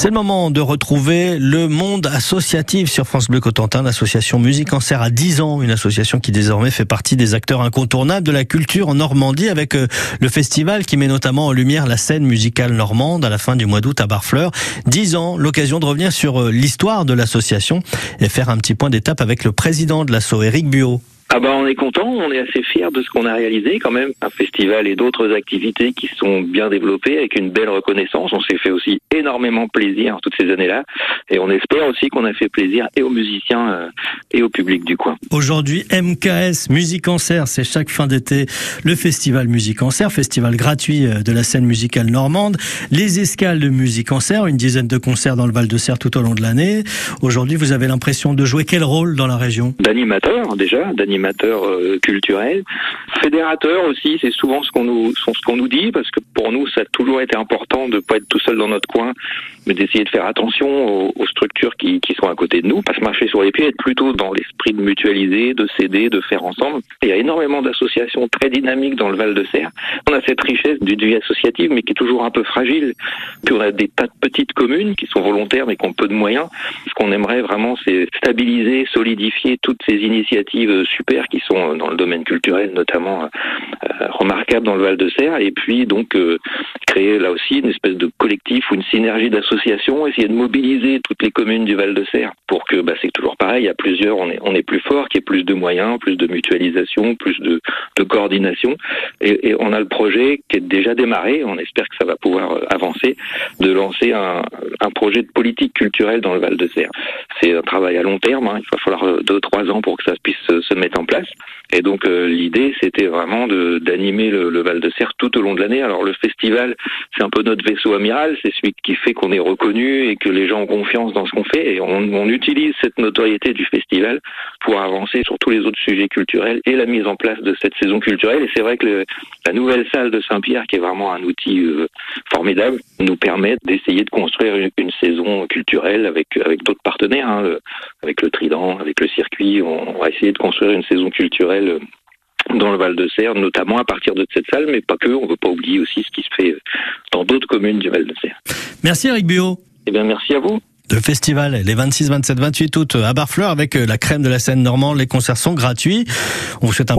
C'est le moment de retrouver le monde associatif sur France Bleu Cotentin. L'association Musique en Serre a 10 ans, une association qui désormais fait partie des acteurs incontournables de la culture en Normandie avec euh, le festival qui met notamment en lumière la scène musicale normande à la fin du mois d'août à Barfleur. 10 ans, l'occasion de revenir sur euh, l'histoire de l'association et faire un petit point d'étape avec le président de l'asso, Eric Buot. Ah bah on est content, on est assez fiers de ce qu'on a réalisé quand même. Un festival et d'autres activités qui sont bien développées avec une belle reconnaissance. On s'est fait aussi énormément plaisir toutes ces années-là et on espère aussi qu'on a fait plaisir et aux musiciens euh, et au public du coin. Aujourd'hui, MKS Musique en Serre, c'est chaque fin d'été le festival Musique en Serre, festival gratuit euh, de la scène musicale normande. Les escales de Musique en Serre, une dizaine de concerts dans le Val de Serre tout au long de l'année. Aujourd'hui, vous avez l'impression de jouer quel rôle dans la région? D'animateur déjà, d'animateur animateur euh, culturel. Fédérateur aussi, c'est souvent ce qu'on nous, ce qu'on nous dit, parce que pour nous, ça a toujours été important de ne pas être tout seul dans notre coin, mais d'essayer de faire attention aux, structures qui, qui, sont à côté de nous, pas se marcher sur les pieds, être plutôt dans l'esprit de mutualiser, de s'aider, de faire ensemble. il y a énormément d'associations très dynamiques dans le Val de Serre. On a cette richesse du vie associative, mais qui est toujours un peu fragile. Puis on a des tas de petites communes qui sont volontaires, mais qui ont peu de moyens. Ce qu'on aimerait vraiment, c'est stabiliser, solidifier toutes ces initiatives qui sont dans le domaine culturel notamment euh, remarquables dans le Val de Serre et puis donc euh, créer là aussi une espèce de collectif ou une synergie d'associations, essayer de mobiliser toutes les communes du Val de Serre pour que bah, c'est toujours pareil, à plusieurs on est, on est plus fort, qu'il y ait plus de moyens, plus de mutualisation, plus de, de coordination et, et, on a le projet qui est déjà démarré, on espère que ça va pouvoir euh, avancer, de lancer un, un projet de politique culturelle dans le Val de Serre. C'est un travail à long terme, hein, il va falloir deux trois ans pour que ça puisse se mettre en place. Et donc euh, l'idée, c'était vraiment d'animer le, le, Val de Serre tout au long de l'année. Alors le festival, c'est un peu notre vaisseau amiral, c'est celui qui fait qu'on est reconnu et que les gens ont confiance dans ce qu'on fait. Et on, utilise cette notoriété du festival pour avancer sur tous les autres sujets culturels et la mise en place de cette saison culturelle. Et c'est vrai que la nouvelle salle de Saint-Pierre, qui est vraiment un outil euh, formidable, nous permet d'essayer de construire une, une, saison culturelle avec avec d'autres partenaires, hein, avec le Trident, avec le circuit. On, on va essayer de construire une saison culturelle dans le Val de Serre, notamment à partir de cette salle, mais pas que. On ne veut pas oublier aussi ce qui se fait dans d'autres communes du Val de Serre. Merci Eric Bio. Eh bien, merci à vous. Le festival, les 26, 27, 28 août à Barfleur avec la crème de la scène normande. Les concerts sont gratuits. On vous souhaite un